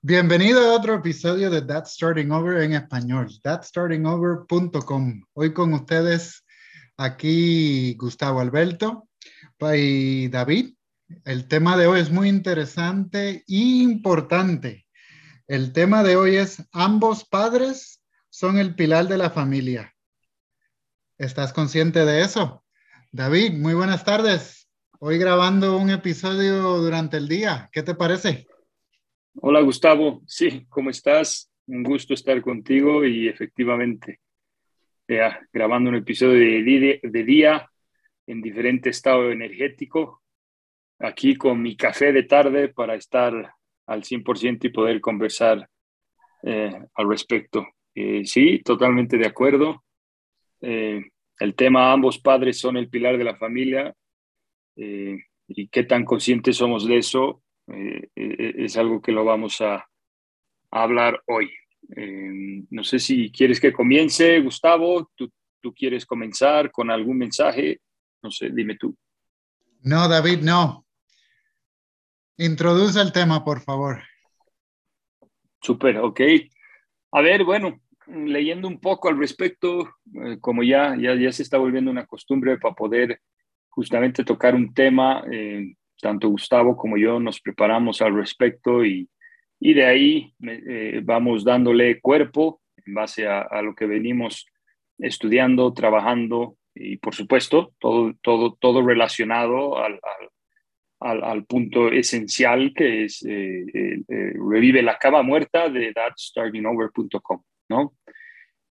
Bienvenido a otro episodio de That Starting Over en español, thatstartingover.com. Hoy con ustedes aquí Gustavo Alberto y David. El tema de hoy es muy interesante e importante. El tema de hoy es ambos padres son el pilar de la familia. ¿Estás consciente de eso? David, muy buenas tardes. Hoy grabando un episodio durante el día. ¿Qué te parece? Hola Gustavo, sí, ¿cómo estás? Un gusto estar contigo y efectivamente ya, grabando un episodio de, día en diferente estado energético, aquí con mi café de tarde para estar al 100% y poder conversar eh, al respecto. Eh, sí, totalmente de acuerdo. Eh, el tema ambos padres son el pilar de la familia y qué tan conscientes somos de eso eh, eh, es algo que lo vamos a, hablar hoy. Eh, no sé si quieres que comience, Gustavo, ¿tú, tú quieres comenzar con algún mensaje, no sé, dime tú. No, David, no. Introduce el tema, por favor. Súper, ok. A ver, bueno, leyendo un poco al respecto, como ya, ya, ya se está volviendo una costumbre para poder justamente tocar un tema tanto Gustavo como yo nos preparamos al respecto y, y de ahí eh, vamos dándole cuerpo en base a, lo que venimos estudiando, trabajando y por supuesto todo, todo, todo relacionado al, al, punto esencial que es eh, eh, revive la cama muerta de thatstartingover.com, ¿no?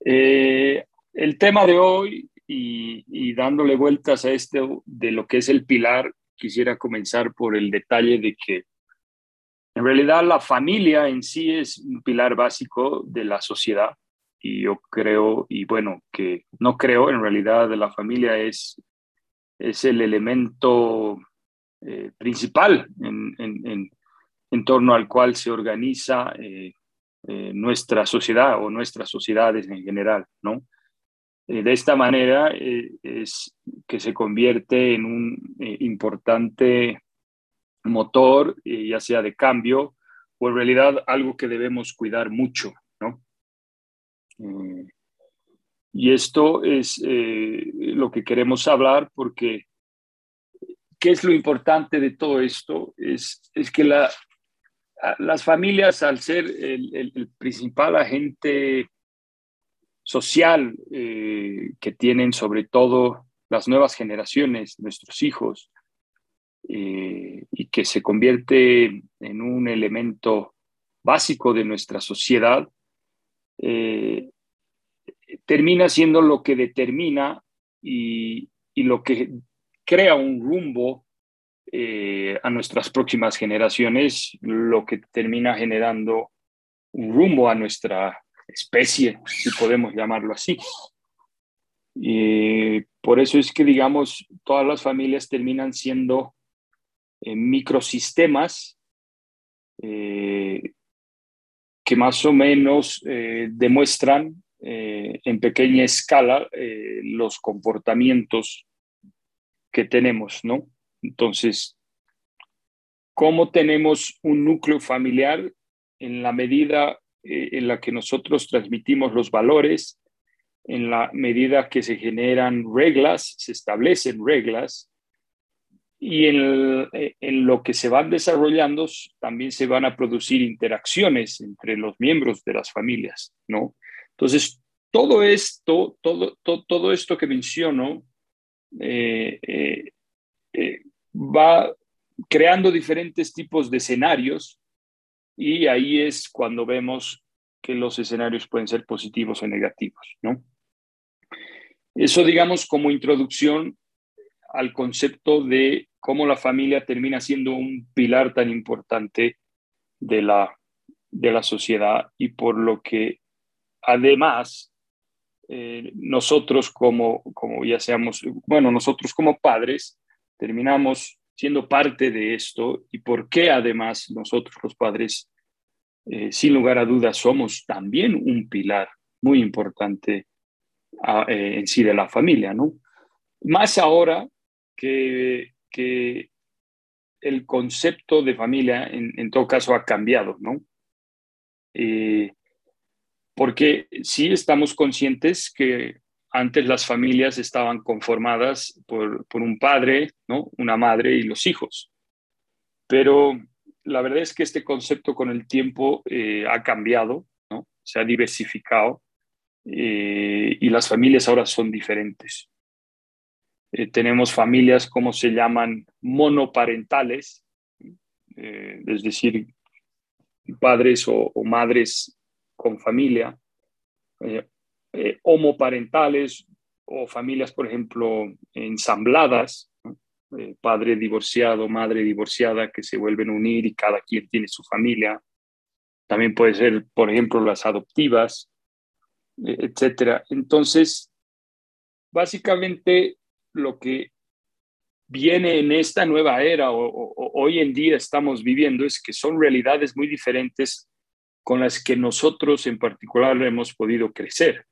el tema de hoy y, y, dándole vueltas a este de lo que es el pilar quisiera comenzar por el detalle de que en realidad la familia en sí es un pilar básico de la sociedad y yo creo, y bueno, que no creo, en realidad la familia es, es el elemento eh, principal en, en, en, torno al cual se organiza eh, eh, nuestra sociedad o nuestras sociedades en general, ¿no? Eh, de esta manera eh, es que se convierte en un eh, importante motor, ya sea de cambio o en realidad algo que debemos cuidar mucho, ¿no? y esto es lo que queremos hablar porque ¿qué es lo importante de todo esto? Es, es que la, las familias, al ser el, el principal agente social eh, que tienen sobre todo las nuevas generaciones, nuestros hijos, eh, y que se convierte en un elemento básico de nuestra sociedad, eh, termina siendo lo que determina y, y lo que crea un rumbo a nuestras próximas generaciones, lo que termina generando un rumbo a nuestra especie, si podemos llamarlo así. Y por eso es que, digamos, todas las familias terminan siendo eh, microsistemas eh, que más o menos eh, demuestran en pequeña escala los comportamientos que tenemos, ¿no? Entonces, ¿cómo tenemos un núcleo familiar en la medida eh, en la que nosotros transmitimos los valores, en la medida que se generan reglas, se establecen reglas, y en, eh, en, lo que se van desarrollando también se van a producir interacciones entre los miembros de las familias, ¿no? Entonces, todo esto, todo, todo, todo esto que menciono eh, va creando diferentes tipos de escenarios y ahí es cuando vemos que los escenarios pueden ser positivos o negativos, ¿no? Eso, digamos, como introducción al concepto de cómo la familia termina siendo un pilar tan importante de la, de la sociedad y por lo que además eh, nosotros como, como ya seamos, bueno, nosotros como padres terminamos siendo parte de esto y por qué además nosotros los padres, eh, sin lugar a dudas, somos también un pilar muy importante ah, eh, en sí de la familia, ¿no? Más ahora que, que el concepto de familia en, todo caso ha cambiado, ¿no? Eh, porque sí estamos conscientes que antes las familias estaban conformadas por, un padre, ¿no? una madre y los hijos. Pero la verdad es que este concepto con el tiempo eh, ha cambiado, ¿no? se ha diversificado eh, y las familias ahora son diferentes. Eh, tenemos familias, como se llaman, monoparentales, es decir, padres o, madres con familia, homoparentales o familias, por ejemplo, ensambladas, eh, padre divorciado, madre divorciada que se vuelven a unir y cada quien tiene su familia. También puede ser, por ejemplo, las adoptivas, eh, etcétera. Entonces, básicamente lo que viene en esta nueva era o, hoy en día estamos viviendo es que son realidades muy diferentes con las que nosotros en particular hemos podido crecer.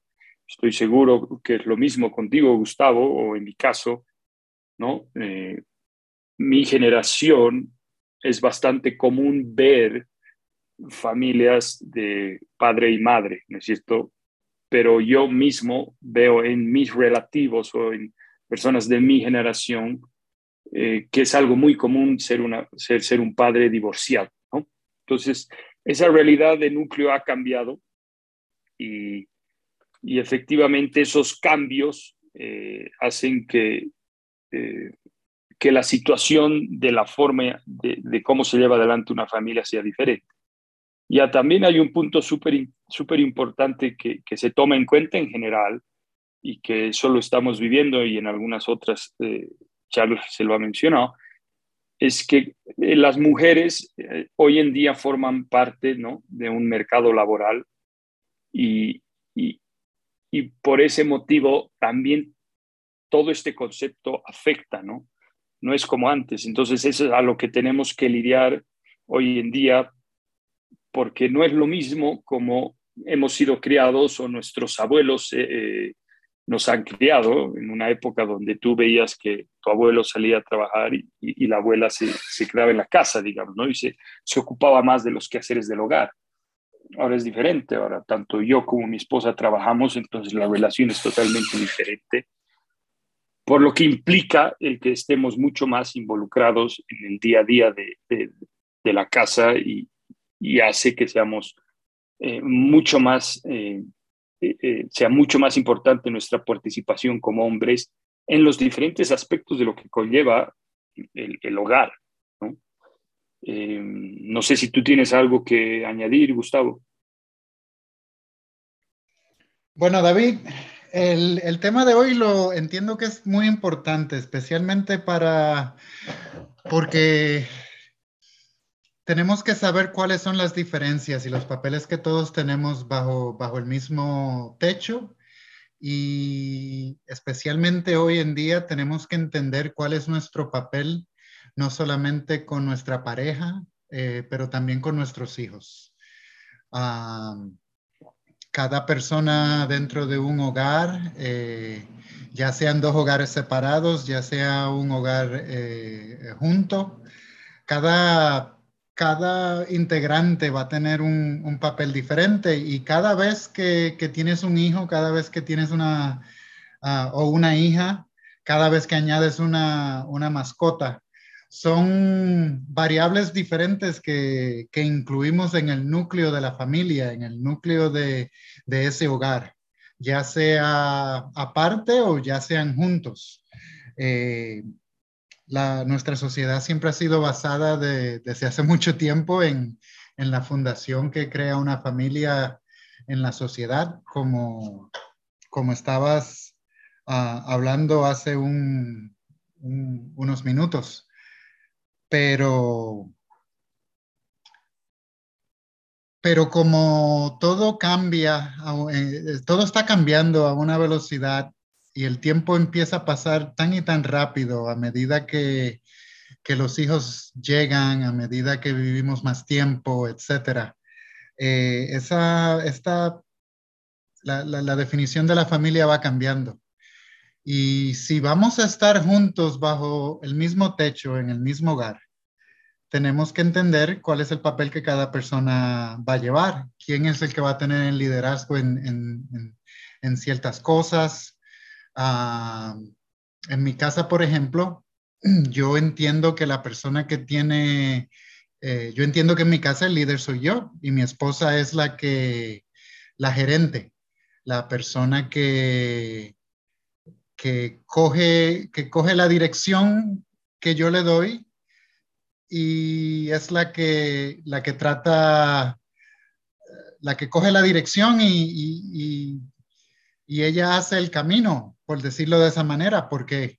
Estoy seguro que es lo mismo contigo, Gustavo, o en mi caso, ¿no? Eh, mi generación es bastante común ver familias de padre y madre, ¿no es cierto? Pero yo mismo veo en mis relativos o en personas de mi generación eh, que es algo muy común ser, una, ser, ser un padre divorciado, ¿no? Entonces, esa realidad de núcleo ha cambiado y, y efectivamente esos cambios eh, hacen que eh, que la situación de la forma de, cómo se lleva adelante una familia sea diferente. Ya también hay un punto súper importante que, se toma en cuenta en general y que solo estamos viviendo y en algunas otras eh, charlas se lo ha mencionado, es que eh, las mujeres hoy en día forman parte ¿no? de un mercado laboral y, y por ese motivo también todo este concepto afecta, ¿no? No es como antes. Entonces, eso es a lo que tenemos que lidiar hoy en día, porque no es lo mismo como hemos sido criados o nuestros abuelos eh, eh, nos han criado en una época donde tú veías que tu abuelo salía a trabajar y, la abuela se, se, quedaba en la casa, digamos, ¿no? Y se, se ocupaba más de los quehaceres del hogar. Ahora es diferente, ahora tanto yo como mi esposa trabajamos, entonces la relación es totalmente diferente por lo que implica el que estemos mucho más involucrados en el día a día de, la casa y, hace que seamos eh, mucho más, eh, eh, sea mucho más importante nuestra participación como hombres en los diferentes aspectos de lo que conlleva el, hogar. ¿No? no sé si tú tienes algo que añadir, Gustavo. Bueno, David, el, tema de hoy lo entiendo que es muy importante, especialmente para, porque tenemos que saber cuáles son las diferencias y los papeles que todos tenemos bajo, bajo el mismo techo. Y especialmente hoy en día tenemos que entender cuál es nuestro papel, no solamente con nuestra pareja, eh, pero también con nuestros hijos. Ah, cada persona dentro de un hogar, eh, ya sean dos hogares separados, ya sea un hogar eh, junto, cada, cada integrante va a tener un, papel diferente y cada vez que, tienes un hijo, cada vez que tienes una ah, o una hija, cada vez que añades una, una mascota, son variables diferentes que, incluimos en el núcleo de la familia, en el núcleo de, ese hogar, ya sea aparte o ya sean juntos. Eh, nuestra sociedad siempre ha sido basada desde hace mucho tiempo en, la fundación que crea una familia en la sociedad, como, como estabas ah, hablando hace unos minutos pero, pero como todo cambia, eh, todo está cambiando a una velocidad y el tiempo empieza a pasar tan y tan rápido a medida que, los hijos llegan, a medida que vivimos más tiempo, etc. Eh, esa, esta, la definición de la familia va cambiando. Y si vamos a estar juntos bajo el mismo techo, en el mismo hogar, tenemos que entender cuál es el papel que cada persona va a llevar, quién es el que va a tener el liderazgo en, ciertas cosas. Ah, en mi casa, por ejemplo, yo entiendo que la persona que tiene, eh, yo entiendo que en mi casa el líder soy yo y mi esposa es la que, la gerente, la persona que, que coge, que coge la dirección que yo le doy y es la que, la que trata, la que coge la dirección y, ella hace el camino, por decirlo de esa manera, porque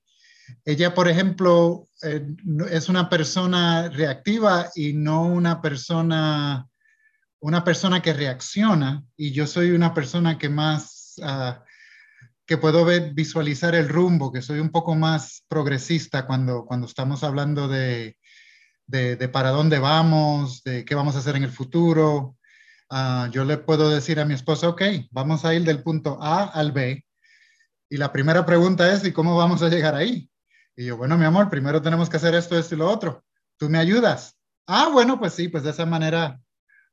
ella, por ejemplo, eh, es una persona reactiva y no una persona, una persona que reacciona, y yo soy una persona que más, ah, que puedo ver, visualizar el rumbo, que soy un poco más progresista cuando, cuando estamos hablando de, de, para dónde vamos, de qué vamos a hacer en el futuro. Ah, yo le puedo decir a mi esposa, ok, vamos a ir del punto A al B. Y la primera pregunta es, ¿y cómo vamos a llegar ahí? Y yo, bueno, mi amor, primero tenemos que hacer esto, esto y lo otro. ¿Tú me ayudas? Ah, bueno, pues sí, pues de esa manera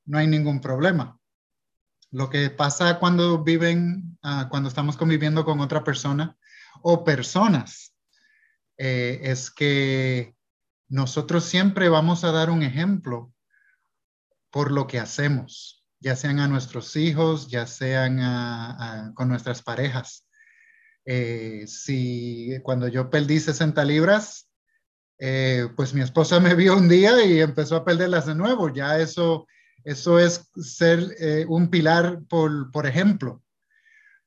no hay ningún problema. Lo que pasa cuando viven, ah, cuando estamos conviviendo con otra persona o personas, eh, es que nosotros siempre vamos a dar un ejemplo por lo que hacemos, ya sean a nuestros hijos, ya sean con nuestras parejas. Eh, si cuando yo perdí 60 libras, eh, pues mi esposa me vio un día y empezó a perderlas de nuevo. Ya eso, eso es ser eh, un pilar por, por ejemplo.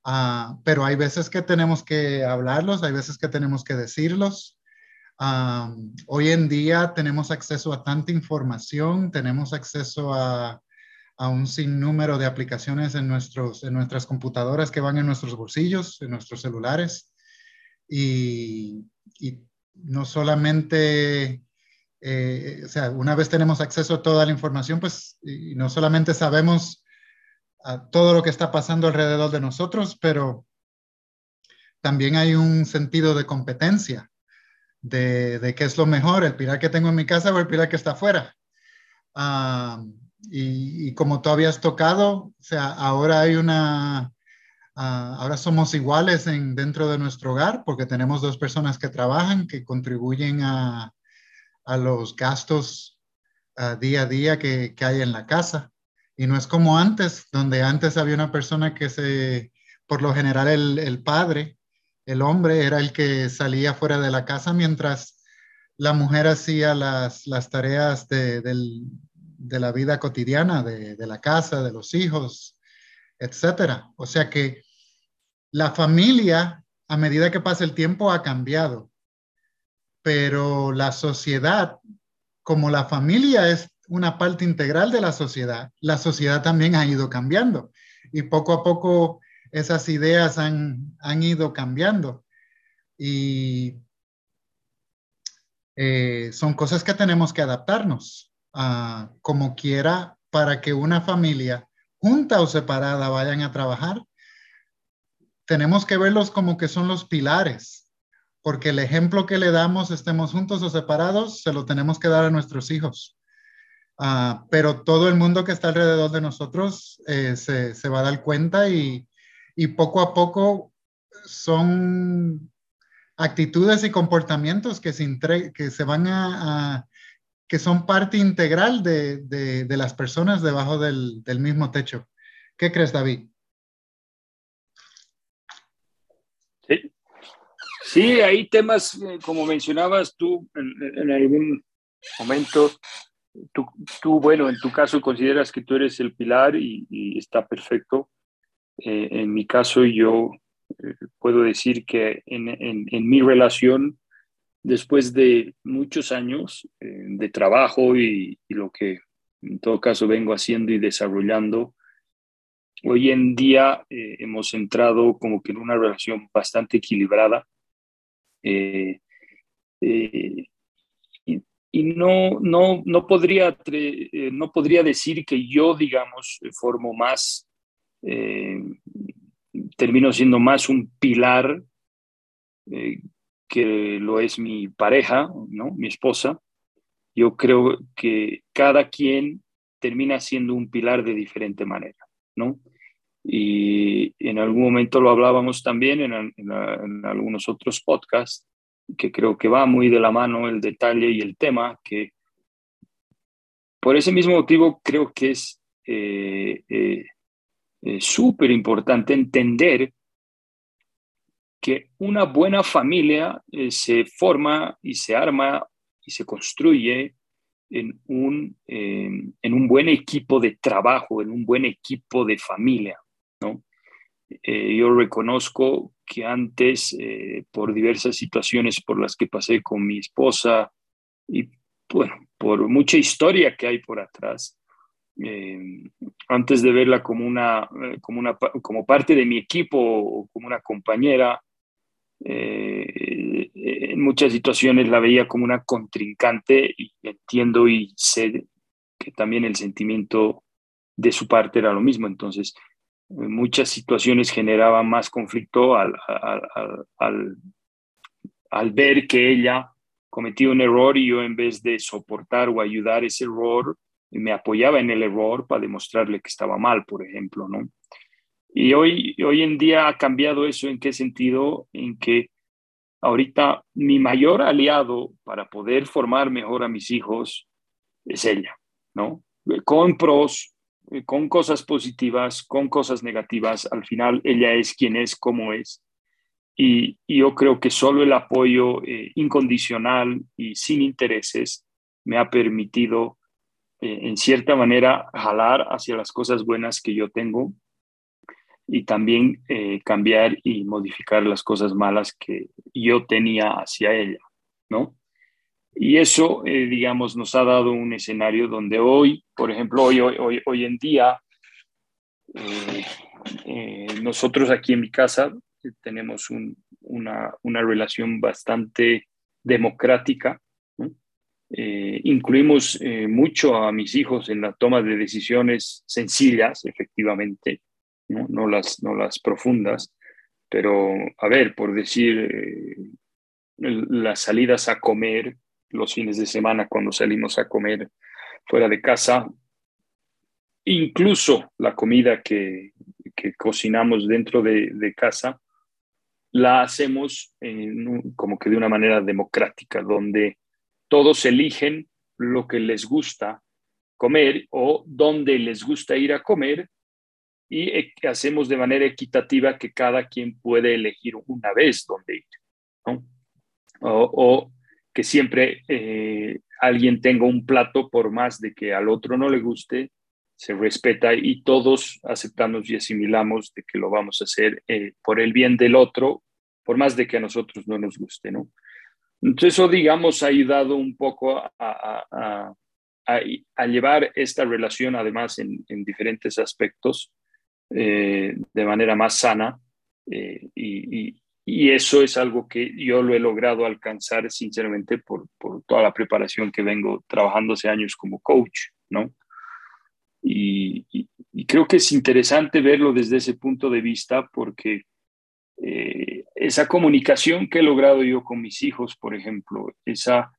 Ah, pero hay veces que tenemos que hablarlos, hay veces que tenemos que decirlos hoy en día tenemos acceso a tanta información, tenemos acceso a, a, un sinnúmero de aplicaciones en, nuestros, en nuestras computadoras que van en nuestros bolsillos, en nuestros celulares. Y no solamente, eh, o sea, una vez tenemos acceso a toda la información, pues y no solamente sabemos a todo lo que está pasando alrededor de nosotros, pero también hay un sentido de competencia de, qué es lo mejor, el pilar que tengo en mi casa o el pilar que está afuera. Ah, y, como tú habías tocado, o sea, ahora hay una, ah, ahora somos iguales en, dentro de nuestro hogar porque tenemos dos personas que trabajan, que contribuyen a, a los gastos ah, día a día que, que, hay en la casa. Y no es como antes, donde antes había una persona que se, por lo general el, el padre, el hombre era el que salía fuera de la casa mientras la mujer hacía las, tareas de, la vida cotidiana, de, la casa, de los hijos, etcétera. O sea que la familia, a medida que pasa el tiempo, ha cambiado, pero la sociedad, como la familia es una parte integral de la sociedad, la sociedad también ha ido cambiando y poco a poco esas ideas han, ido cambiando y eh, son cosas que tenemos que adaptarnos a como quiera para que una familia junta o separada vayan a trabajar. Tenemos que verlos como que son los pilares, porque el ejemplo que le damos, estemos juntos o separados, se lo tenemos que dar a nuestros hijos. Ah, pero todo el mundo que está alrededor de nosotros eh, se, va a dar cuenta y, poco a poco son actitudes y comportamientos que se, van a, que son parte integral de, de, las personas debajo del, del, mismo techo. ¿Qué crees, David? Sí, sí hay temas, eh, como mencionabas tú en, algún momento, tú, tú, bueno, en tu caso consideras que tú eres el pilar y, y está perfecto eh, en mi caso, yo eh, puedo decir que en, en, mi relación, después de muchos años eh, de trabajo y, lo que en todo caso vengo haciendo y desarrollando, hoy en día hemos entrado como que en una relación bastante equilibrada. Y, y no, no, no, podría, no podría decir que yo, digamos, formo más eh, termino siendo más un pilar eh, que lo es mi pareja, ¿no? mi esposa. yo creo que cada quien termina siendo un pilar de diferente manera, ¿no? Y en algún momento lo hablábamos también en, algunos otros podcasts, que creo que va muy de la mano el detalle y el tema, que por ese mismo motivo creo que es eh, eh, eh, súper importante entender que una buena familia se forma y se arma y se construye en un, en un buen equipo de trabajo, en un buen equipo de familia. ¿No? Eh, yo reconozco que antes, eh, por diversas situaciones por las que pasé con mi esposa y bueno, por mucha historia que hay por atrás, eh, antes de verla como una, como una como parte de mi equipo o como una compañera, en muchas situaciones la veía como una contrincante y entiendo y sé que también el sentimiento de su parte era lo mismo. Entonces, muchas situaciones generaban más conflicto al, al, al, ver que ella cometió un error y yo en vez de soportar o ayudar ese error, me apoyaba en el error para demostrarle que estaba mal, por ejemplo, ¿no? Y hoy, hoy en día ha cambiado eso en qué sentido, en que ahorita mi mayor aliado para poder formar mejor a mis hijos es ella, ¿no? Con pros, con cosas positivas, con cosas negativas, al final ella es quien es, como es. Y, yo creo que solo el apoyo eh, incondicional y sin intereses me ha permitido, eh, en cierta manera, jalar hacia las cosas buenas que yo tengo y también cambiar y modificar las cosas malas que yo tenía hacia ella, ¿no? Y eso, eh, digamos, nos ha dado un escenario donde hoy, por ejemplo, hoy, hoy, hoy en día, eh, eh, nosotros aquí en mi casa tenemos una, una, relación bastante democrática. incluimos mucho a mis hijos en la toma de decisiones sencillas, efectivamente, no, no las, no las profundas, pero a ver, por decir, las salidas a comer los fines de semana cuando salimos a comer fuera de casa, incluso la comida que, cocinamos dentro de, casa, la hacemos como que de una manera democrática, donde todos eligen lo que les gusta comer o dónde les gusta ir a comer y e, hacemos de manera equitativa que cada quien puede elegir una vez dónde ir. o, que siempre eh, alguien tenga un plato por más de que al otro no le guste, se respeta y todos aceptamos y asimilamos de que lo vamos a hacer eh, por el bien del otro, por más de que a nosotros no nos guste, ¿no? Entonces eso, digamos, ha ayudado un poco a, a, a, llevar esta relación, además, en, en diferentes aspectos, eh, de manera más sana y, y eso es algo que yo lo he logrado alcanzar sinceramente por, por toda la preparación que vengo trabajando hace años como coach, ¿no? Y, y, creo que es interesante verlo desde ese punto de vista porque eh, esa comunicación que he logrado yo con mis hijos, por ejemplo, esa,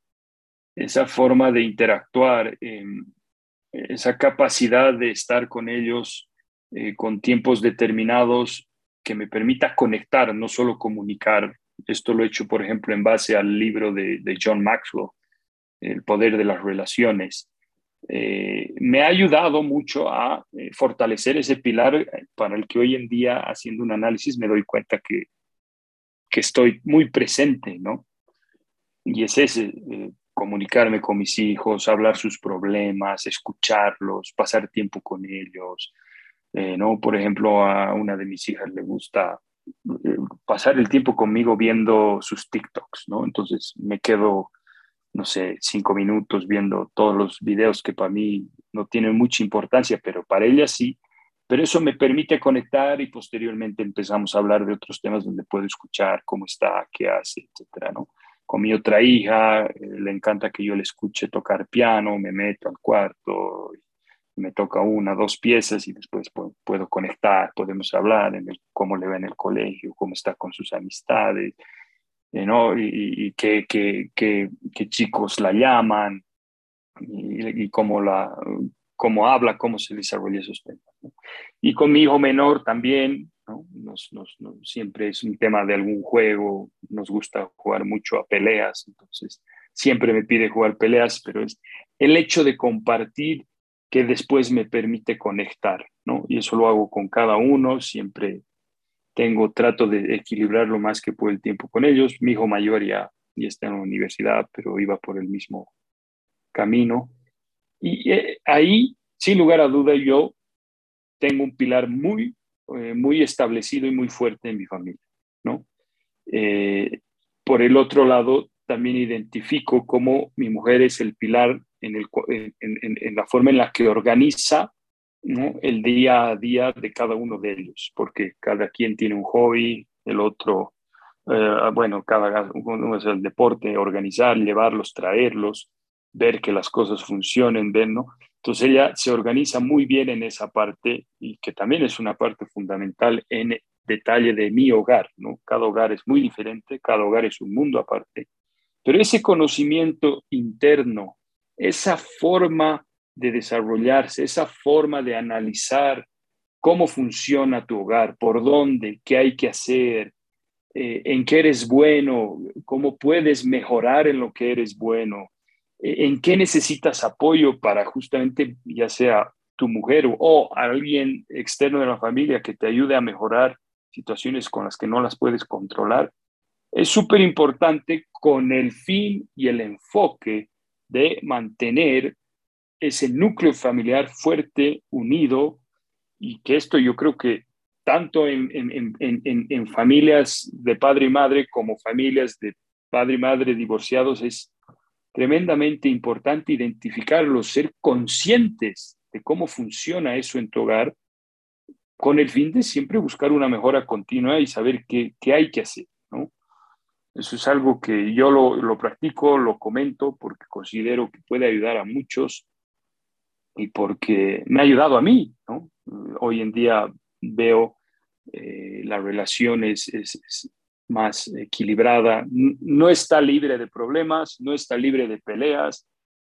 esa forma de interactuar, em, esa capacidad de estar con ellos eh, con tiempos determinados que me permita conectar, no solo comunicar. Esto lo he hecho, por ejemplo, en base al libro de, John Maxwell, El poder de las relaciones. Eh, me ha ayudado mucho a eh, fortalecer ese pilar para el que hoy en día, haciendo un análisis, me doy cuenta que, que estoy muy presente, ¿no? Y es ese, eh, comunicarme con mis hijos, hablar sus problemas, escucharlos, pasar tiempo con ellos, eh, ¿no? Por ejemplo, a una de mis hijas le gusta eh, pasar el tiempo conmigo viendo sus TikToks, ¿no? Entonces me quedo, no sé, cinco minutos viendo todos los videos que para mí no tienen mucha importancia, pero para ella sí. Pero eso me permite conectar y posteriormente empezamos a hablar de otros temas donde puedo escuchar cómo está, qué hace, etcétera, ¿no? Con mi otra hija, eh, le encanta que yo le escuche tocar piano, me meto al cuarto, me toca una, dos piezas y después puedo, conectar, podemos hablar en cómo le va en el colegio, cómo está con sus amistades, eh, ¿no? y, y qué, qué, qué, chicos la llaman. y, cómo, la, cómo habla, cómo se desarrolla esos temas. Y con mi hijo menor también, nos, nos, siempre es un tema de algún juego, nos gusta jugar mucho a peleas, entonces siempre me pide jugar peleas, pero es el hecho de compartir que después me permite conectar, ¿no? Y eso lo hago con cada uno, siempre tengo, trato de equilibrar lo más que puedo el tiempo con ellos. Mi hijo mayor ya, ya está en la universidad, pero iba por el mismo camino. Y eh, ahí, sin lugar a duda, yo tengo un pilar muy, eh, muy establecido y muy fuerte en mi familia, ¿no? Eh, por el otro lado, también identifico cómo mi mujer es el pilar en, el, en, en, la forma en la que organiza ¿no? el día a día de cada uno de ellos, porque cada quien tiene un hobby, el otro, eh, bueno, cada uno es el deporte, organizar, llevarlos, traerlos, ver que las cosas funcionen, ver, ¿no? Entonces ella se organiza muy bien en esa parte y que también es una parte fundamental en detalle de mi hogar, ¿no? Cada hogar es muy diferente, cada hogar es un mundo aparte pero ese conocimiento interno, esa forma de desarrollarse, esa forma de analizar cómo funciona tu hogar, por dónde, qué hay que hacer, eh, en qué eres bueno, cómo puedes mejorar en lo que eres bueno, eh, en qué necesitas apoyo para justamente, ya sea tu mujer o alguien externo de la familia que te ayude a mejorar situaciones con las que no las puedes controlar es súper importante con el fin y el enfoque de mantener ese núcleo familiar fuerte, unido, y que esto yo creo que tanto en, en, familias de padre y madre como familias de padre y madre divorciados es tremendamente importante identificarlo, ser conscientes de cómo funciona eso en tu hogar, con el fin de siempre buscar una mejora continua y saber qué, qué hay que hacer. Eso es algo que yo lo, lo, practico, lo comento porque considero que puede ayudar a muchos y porque me ha ayudado a mí. ¿no? Hoy en día veo eh, la relación es, es, más equilibrada, no está libre de problemas, no está libre de peleas.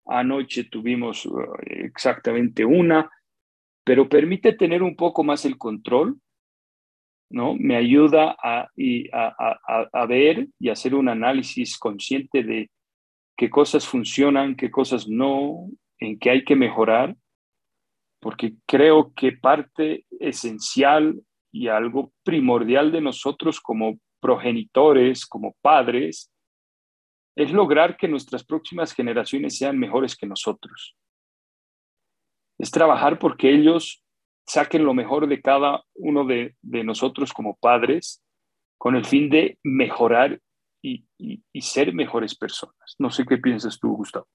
Anoche tuvimos eh, exactamente una, pero permite tener un poco más el control ¿no? Me ayuda a, a, ver y hacer un análisis consciente de qué cosas funcionan, qué cosas no, en qué hay que mejorar, porque creo que parte esencial y algo primordial de nosotros como progenitores, como padres, es lograr que nuestras próximas generaciones sean mejores que nosotros. Es trabajar porque ellos saquen lo mejor de cada uno de, nosotros como padres con el fin de mejorar y, ser mejores personas. No sé qué piensas tú, Gustavo.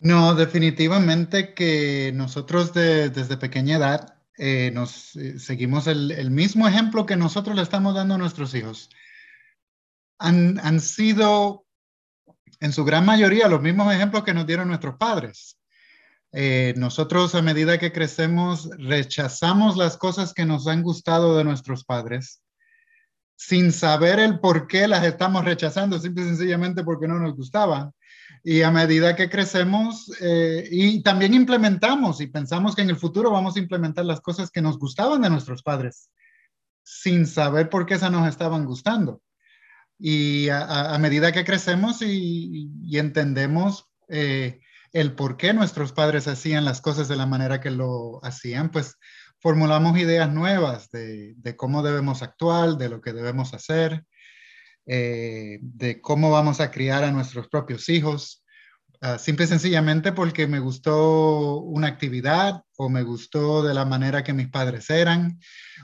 No, definitivamente que nosotros desde pequeña edad eh, nos eh, seguimos el, mismo ejemplo que nosotros le estamos dando a nuestros hijos. Han, han sido en su gran mayoría los mismos ejemplos que nos dieron nuestros padres. Eh, nosotros a medida que crecemos rechazamos las cosas que nos han gustado de nuestros padres sin saber el por qué las estamos rechazando, simple y sencillamente porque no nos gustaban. Y a medida que crecemos eh, y también implementamos y pensamos que en el futuro vamos a implementar las cosas que nos gustaban de nuestros padres, sin saber por qué esas nos estaban gustando. Y a, medida que crecemos y, entendemos eh, el por qué nuestros padres hacían las cosas de la manera que lo hacían, pues formulamos ideas nuevas de, cómo debemos actuar, de lo que debemos hacer, eh, de cómo vamos a criar a nuestros propios hijos. Uh, simple y sencillamente porque me gustó una actividad o me gustó de la manera que mis padres eran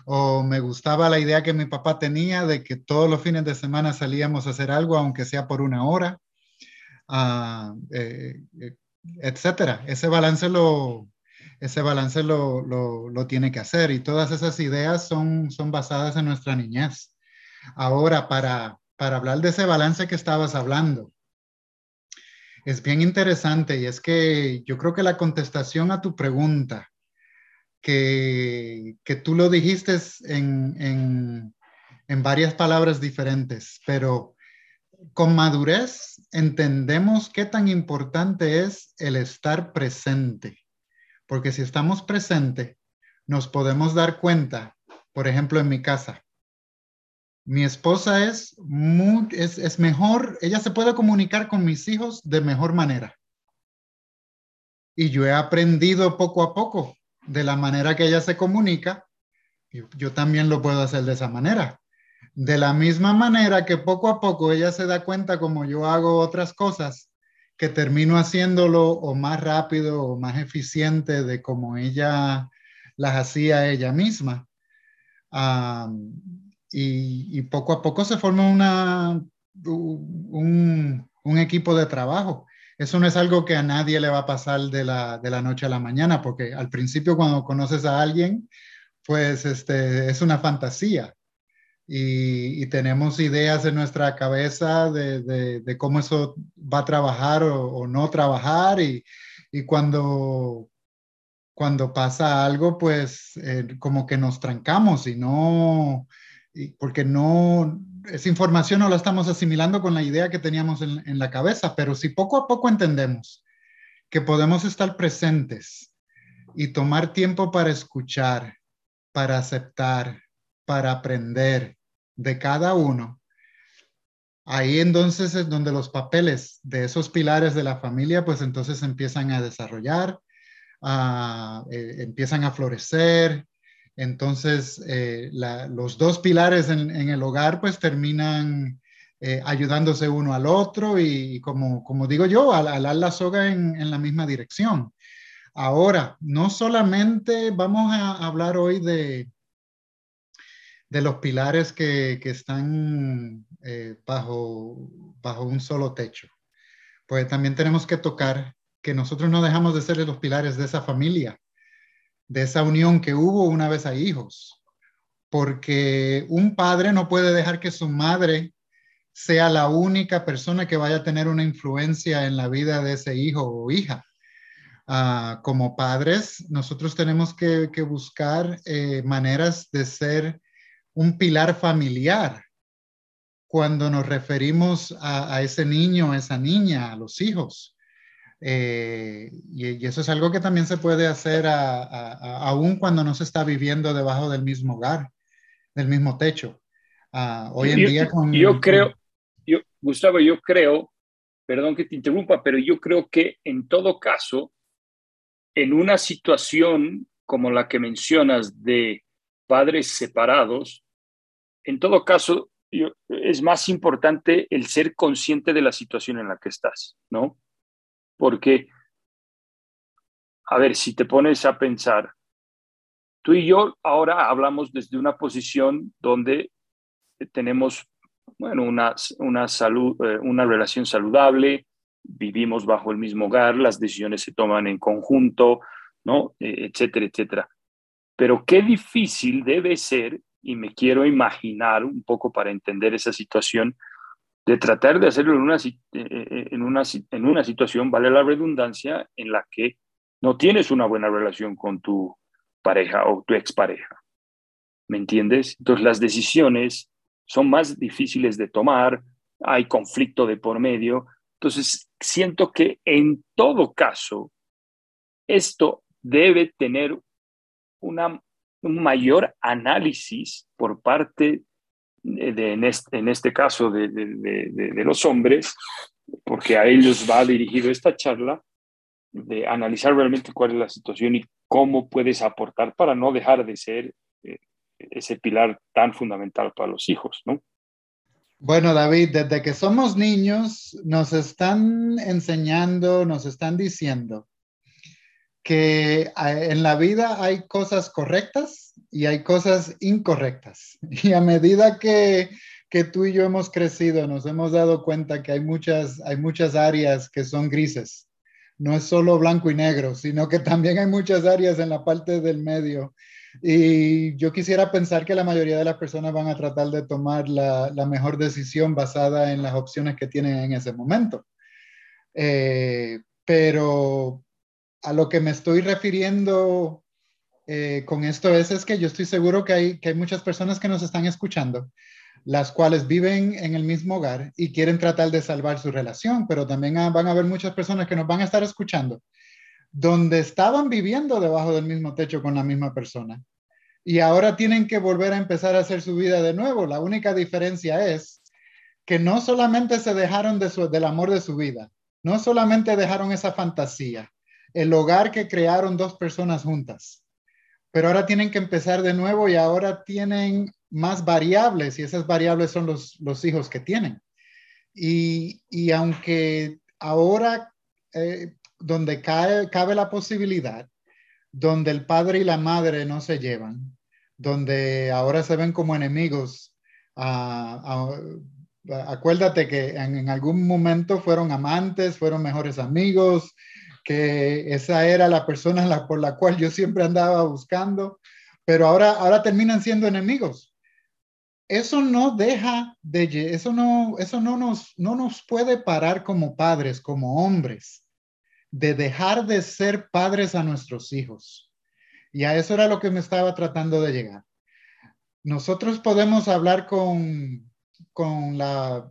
o me gustaba la idea que mi papá tenía de que todos los fines de semana salíamos a hacer algo, aunque sea por una hora. Uh, etcétera. Ese balance lo, ese balance lo, lo, tiene que hacer y todas esas ideas son, son basadas en nuestra niñez. Ahora, para, para hablar de ese balance que estabas hablando, es bien interesante y es que yo creo que la contestación a tu pregunta, que, que tú lo dijiste en, en, en varias palabras diferentes, pero con madurez entendemos qué tan importante es el estar presente, porque si estamos presentes, nos podemos dar cuenta, por ejemplo, en mi casa, mi esposa es, muy, es, es mejor, ella se puede comunicar con mis hijos de mejor manera. Y yo he aprendido poco a poco de la manera que ella se comunica, yo también lo puedo hacer de esa manera. De la misma manera que poco a poco ella se da cuenta como yo hago otras cosas, que termino haciéndolo o más rápido o más eficiente de como ella las hacía ella misma. y, poco a poco se forma una, un, un, equipo de trabajo. Eso no es algo que a nadie le va a pasar de la, de la noche a la mañana, porque al principio cuando conoces a alguien, pues este, es una fantasía y, tenemos ideas en nuestra cabeza de, de, cómo eso va a trabajar o, no trabajar y, y, cuando, cuando pasa algo, pues eh, como que nos trancamos y no, porque no, esa información no la estamos asimilando con la idea que teníamos en, en la cabeza, pero si poco a poco entendemos que podemos estar presentes y tomar tiempo para escuchar, para aceptar, para aprender, de cada uno, ahí entonces es donde los papeles de esos pilares de la familia, pues entonces empiezan a desarrollar, eh, empiezan a florecer. Entonces, eh, los dos pilares en, el hogar, pues terminan eh, ayudándose uno al otro y, como, como digo yo, al alar la soga en, en la misma dirección. Ahora, no solamente vamos a hablar hoy de, de los pilares que, están eh, bajo, bajo un solo techo. Pues también tenemos que tocar que nosotros no dejamos de ser los pilares de esa familia, de esa unión que hubo una vez hay hijos, porque un padre no puede dejar que su madre sea la única persona que vaya a tener una influencia en la vida de ese hijo o hija. Ah, como padres, nosotros tenemos que, buscar eh, maneras de ser un pilar familiar cuando nos referimos a, ese niño, a esa niña, a los hijos. Eh, y, eso es algo que también se puede hacer aún cuando no se está viviendo debajo del mismo hogar, del mismo techo. Ah, hoy en día Yo creo, yo, Gustavo, yo creo, perdón que te interrumpa, pero yo creo que en todo caso, en una situación como la que mencionas de padres separados, en todo caso, es más importante el ser consciente de la situación en la que estás, ¿no? Porque, a ver, si te pones a pensar, tú y yo ahora hablamos desde una posición donde tenemos, bueno, una, una, salud, eh, una relación saludable, vivimos bajo el mismo hogar, las decisiones se toman en conjunto, ¿no? E, etcétera, etcétera. Pero qué difícil debe ser, y me quiero imaginar un poco para entender esa situación, de tratar de hacerlo en una, eh, eh, en una, en una situación, vale la redundancia, en la que no tienes una buena relación con tu pareja o tu expareja. ¿Me entiendes? Entonces las decisiones son más difíciles de tomar, hay conflicto de por medio. Entonces siento que en todo caso, esto debe tener una, un mayor análisis por parte de, en, este, en, este, caso de, de, de, los hombres, porque a ellos va dirigido esta charla, de analizar realmente cuál es la situación y cómo puedes aportar para no dejar de ser eh, ese pilar tan fundamental para los hijos, ¿no? Bueno, David, desde que somos niños nos están enseñando, nos están diciendo que en la vida hay cosas correctas y hay cosas incorrectas. Y a medida que, que, tú y yo hemos crecido, nos hemos dado cuenta que hay muchas, hay muchas áreas que son grises. No es solo blanco y negro, sino que también hay muchas áreas en la parte del medio. Y yo quisiera pensar que la mayoría de las personas van a tratar de tomar la, la mejor decisión basada en las opciones que tienen en ese momento. Eh, pero a lo que me estoy refiriendo eh, con esto es, es que yo estoy seguro que hay, que hay muchas personas que nos están escuchando las cuales viven en el mismo hogar y quieren tratar de salvar su relación, pero también van a haber muchas personas que nos van a estar escuchando, donde estaban viviendo debajo del mismo techo con la misma persona y ahora tienen que volver a empezar a hacer su vida de nuevo. La única diferencia es que no solamente se dejaron de del amor de su vida, no solamente dejaron esa fantasía, el hogar que crearon dos personas juntas, pero ahora tienen que empezar de nuevo y ahora tienen más variables y esas variables son los, los hijos que tienen. Y, y aunque ahora eh, donde cae, cabe la posibilidad, donde el padre y la madre no se llevan, donde ahora se ven como enemigos, acuérdate que en, en, algún momento fueron amantes, fueron mejores amigos, que esa era la persona la, por la cual yo siempre andaba buscando, pero ahora, ahora terminan siendo enemigos eso no deja de, eso no, eso no nos, no nos puede parar como padres, como hombres, de dejar de ser padres a nuestros hijos. Y a eso era lo que me estaba tratando de llegar. Nosotros podemos hablar con, con, la,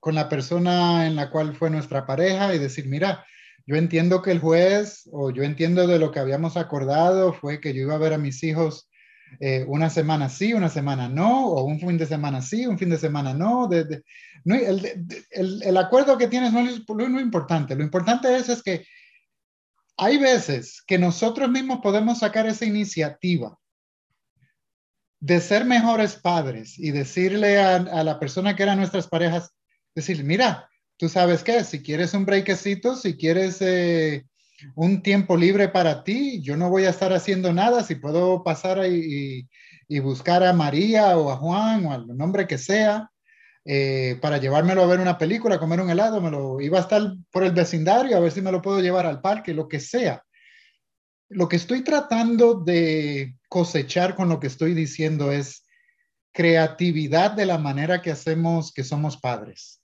con la persona en la cual fue nuestra pareja y decir, mira, yo entiendo que el juez o yo entiendo de lo que habíamos acordado fue que yo iba a ver a mis hijos eh, una semana sí, una semana no, o un fin de semana sí, un fin de semana no. el, acuerdo que tienes no es lo, importante. Lo importante es, es que hay veces que nosotros mismos podemos sacar esa iniciativa de ser mejores padres y decirle a, a la persona que eran nuestras parejas, decir, mira, tú sabes qué, si quieres un breakcito, si quieres... Eh, un tiempo libre para ti, yo no voy a estar haciendo nada, si puedo pasar y, y buscar a María o a Juan o al nombre que sea, eh, para llevármelo a ver una película, comer un helado, me lo iba a estar por el vecindario a ver si me lo puedo llevar al parque, lo que sea. Lo que estoy tratando de cosechar con lo que estoy diciendo es creatividad de la manera que hacemos que somos padres.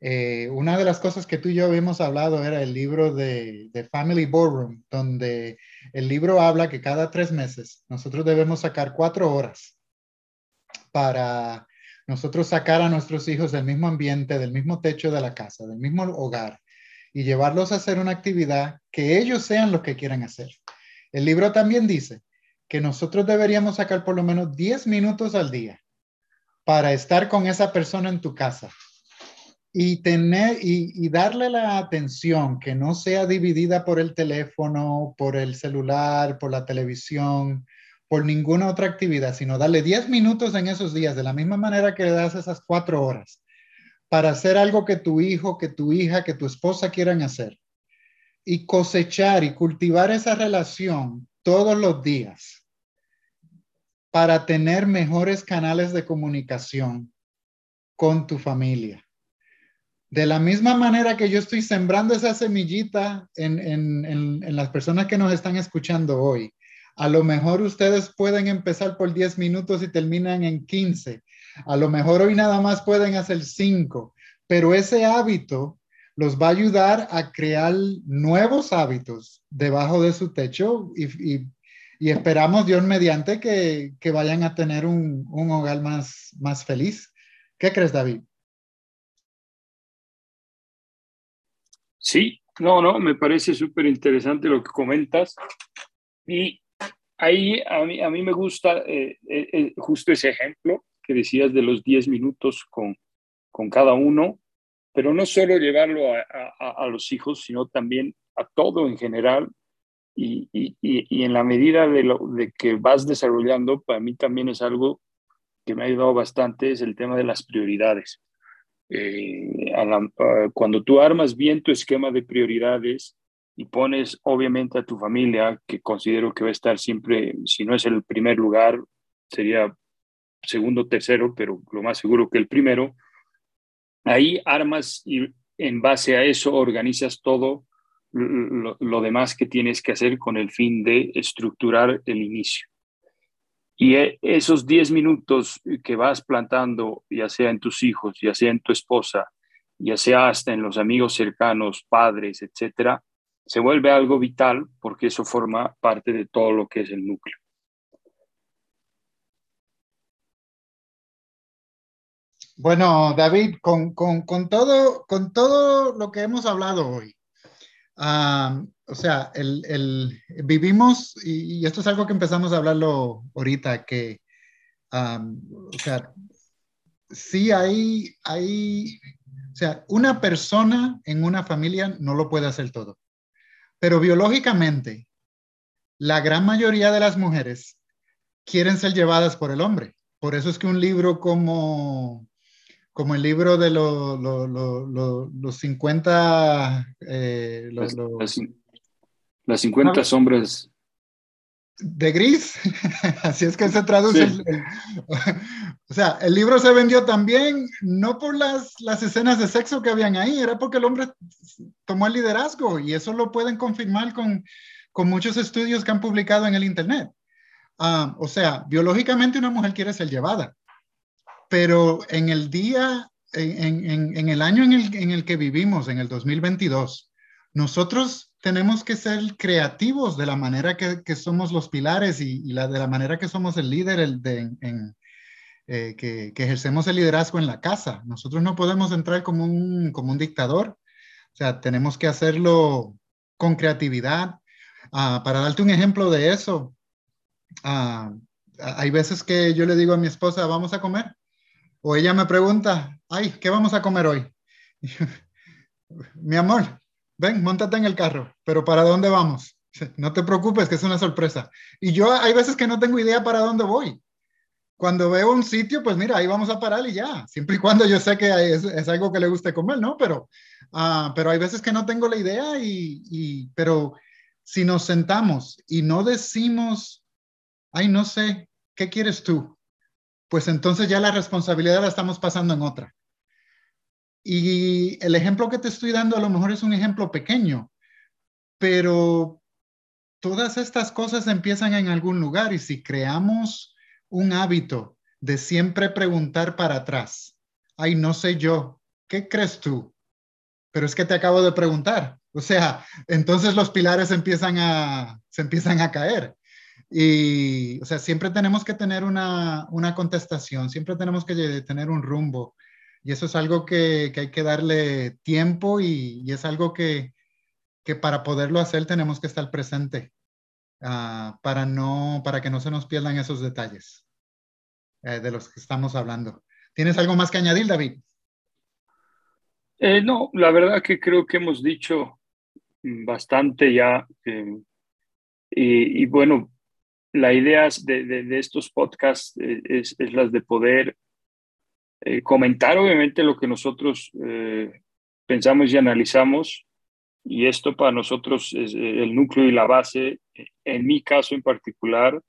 Eh, una de las cosas que tú y yo habíamos hablado era el libro de, de, Family Boardroom, donde el libro habla que cada tres meses nosotros debemos sacar cuatro horas para nosotros sacar a nuestros hijos del mismo ambiente, del mismo techo de la casa, del mismo hogar y llevarlos a hacer una actividad que ellos sean lo que quieran hacer. El libro también dice que nosotros deberíamos sacar por lo menos 10 minutos al día para estar con esa persona en tu casa, y tener y, darle la atención que no sea dividida por el teléfono, por el celular, por la televisión, por ninguna otra actividad, sino darle 10 minutos en esos días, de la misma manera que le das esas cuatro horas, para hacer algo que tu hijo, que tu hija, que tu esposa quieran hacer. Y cosechar y cultivar esa relación todos los días para tener mejores canales de comunicación con tu familia de la misma manera que yo estoy sembrando esa semillita en, las personas que nos están escuchando hoy, a lo mejor ustedes pueden empezar por 10 minutos y terminan en 15. A lo mejor hoy nada más pueden hacer 5, pero ese hábito los va a ayudar a crear nuevos hábitos debajo de su techo y, esperamos, Dios mediante, que, vayan a tener un, un hogar más, más feliz. ¿Qué crees, David? Sí, no, no, me parece súper interesante lo que comentas. Y ahí a mí, a mí me gusta eh, eh, eh, justo ese ejemplo que decías de los 10 minutos con, con cada uno, pero no solo llevarlo a, a, los hijos, sino también a todo en general. Y, y, y, en la medida de, lo, de que vas desarrollando, para mí también es algo que me ha ayudado bastante, es el tema de las prioridades. Eh, cuando tú armas bien tu esquema de prioridades y pones obviamente a tu familia, que considero que va a estar siempre, si no es el primer lugar, sería segundo, tercero, pero lo más seguro que el primero, ahí armas y en base a eso organizas todo lo demás que tienes que hacer con el fin de estructurar el inicio. Y e, esos 10 minutos que vas plantando, ya sea en tus hijos, ya sea en tu esposa, ya sea hasta en los amigos cercanos, padres, etcétera, se vuelve algo vital porque eso forma parte de todo lo que es el núcleo. Bueno, David, con, todo, con todo lo que hemos hablado hoy, o sea, el, vivimos, y, esto es algo que empezamos a hablarlo ahorita, que, o sea, sí hay, hay, o sea, una persona en una familia no lo puede hacer todo, pero biológicamente, la gran mayoría de las mujeres quieren ser llevadas por el hombre. Por eso es que un libro como como el libro de los 50... Eh, las, 50 sombras. De gris, así es que se traduce. o sea, el libro se vendió también no por las, las escenas de sexo que habían ahí, era porque el hombre tomó el liderazgo y eso lo pueden confirmar con, con muchos estudios que han publicado en el Internet. Ah, o sea, biológicamente una mujer quiere ser llevada pero en el día, en, el año en el, que vivimos, en el 2022, nosotros tenemos que ser creativos de la manera que, somos los pilares y, la, de la manera que somos el líder el eh, que, ejercemos el liderazgo en la casa. Nosotros no podemos entrar como un, como un dictador, o sea, tenemos que hacerlo con creatividad. Ah, para darte un ejemplo de eso, ah, hay veces que yo le digo a mi esposa, vamos a comer. O ella me pregunta, ay, ¿qué vamos a comer hoy? Mi amor, ven, montate en el carro, pero ¿para dónde vamos? No te preocupes, que es una sorpresa. Y yo hay veces que no tengo idea para dónde voy. Cuando veo un sitio, pues mira, ahí vamos a parar y ya, siempre y cuando yo sé que es, algo que le guste comer, ¿no? Pero, uh, pero hay veces que no tengo la idea y, y, pero si nos sentamos y no decimos, ay, no sé, ¿qué quieres tú? pues entonces ya la responsabilidad la estamos pasando en otra. Y el ejemplo que te estoy dando a lo mejor es un ejemplo pequeño, pero todas estas cosas empiezan en algún lugar y si creamos un hábito de siempre preguntar para atrás, ay, no sé yo, ¿qué crees tú? Pero es que te acabo de preguntar. O sea, entonces los pilares empiezan a, se empiezan a caer. Y, o sea, siempre tenemos que tener una, una contestación, siempre tenemos que tener un rumbo. Y eso es algo que, que hay que darle tiempo y, y es algo que, que, para poderlo hacer tenemos que estar presente uh, para, no, para que no se nos pierdan esos detalles eh, de los que estamos hablando. ¿Tienes algo más que añadir, David? Eh, no, la verdad que creo que hemos dicho bastante ya. Eh, y, bueno, la idea de, estos podcasts eh, es, es, las de poder eh, comentar, obviamente, lo que nosotros eh, pensamos y analizamos. Y esto para nosotros es el núcleo y la base. En mi caso en particular,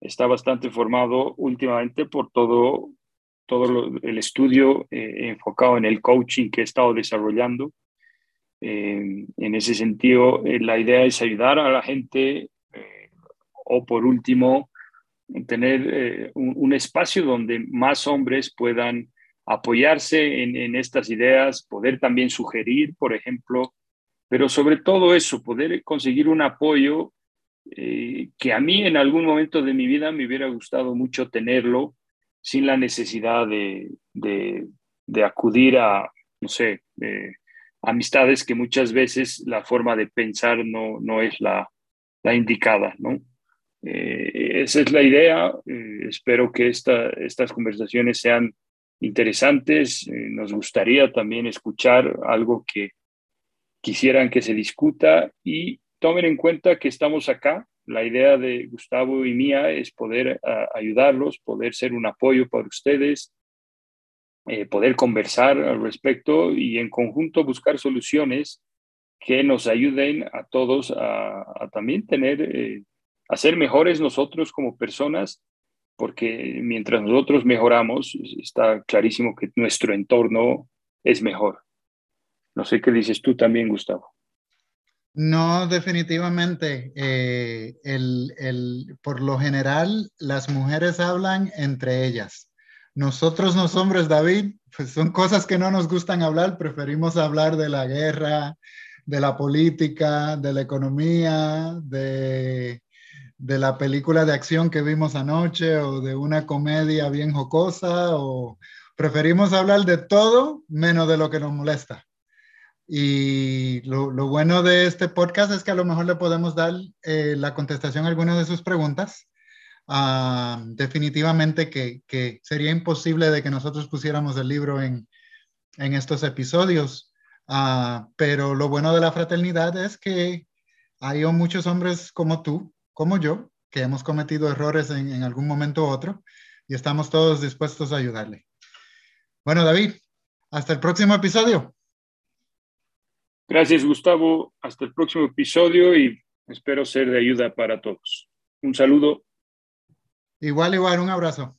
está bastante formado últimamente por todo, todo el estudio enfocado en el coaching que he estado desarrollando. en ese sentido, la idea es ayudar a la gente o por último, tener eh, un, espacio donde más hombres puedan apoyarse en, estas ideas, poder también sugerir, por ejemplo, pero sobre todo eso, poder conseguir un apoyo eh, que a mí en algún momento de mi vida me hubiera gustado mucho tenerlo sin la necesidad de, acudir a, no sé, amistades que muchas veces la forma de pensar no, no es la, la indicada, ¿no? Eh, esa es la idea. Eh, espero que esta, estas conversaciones sean interesantes. Eh, nos gustaría también escuchar algo que quisieran que se discuta y tomen en cuenta que estamos acá. La idea de Gustavo y mía es poder ayudarlos, poder ser un apoyo para ustedes, poder conversar al respecto y en conjunto buscar soluciones que nos ayuden a todos a, también tener a ser mejores nosotros como personas, porque mientras nosotros mejoramos, está clarísimo que nuestro entorno es mejor. No sé qué dices tú también, Gustavo. No, definitivamente. Eh, el, por lo general, las mujeres hablan entre ellas. Nosotros los hombres, David, pues son cosas que no nos gustan hablar, preferimos hablar de la guerra, de la política, de la economía, de de la película de acción que vimos anoche o de una comedia bien jocosa o, Preferimos hablar de todo menos de lo que nos molesta. Y lo, bueno de este podcast es que a lo mejor le podemos dar eh, la contestación a algunas de sus preguntas. Ah, definitivamente que, que, sería imposible de que nosotros pusiéramos el libro en, en estos episodios, ah, pero lo bueno de la fraternidad es que hay muchos hombres como tú, como yo, que hemos cometido errores en, en algún momento u otro y estamos todos dispuestos a ayudarle. Bueno, David, hasta el próximo episodio. Gracias, Gustavo. Hasta el próximo episodio y espero ser de ayuda para todos. Un saludo. Igual, igual, un abrazo.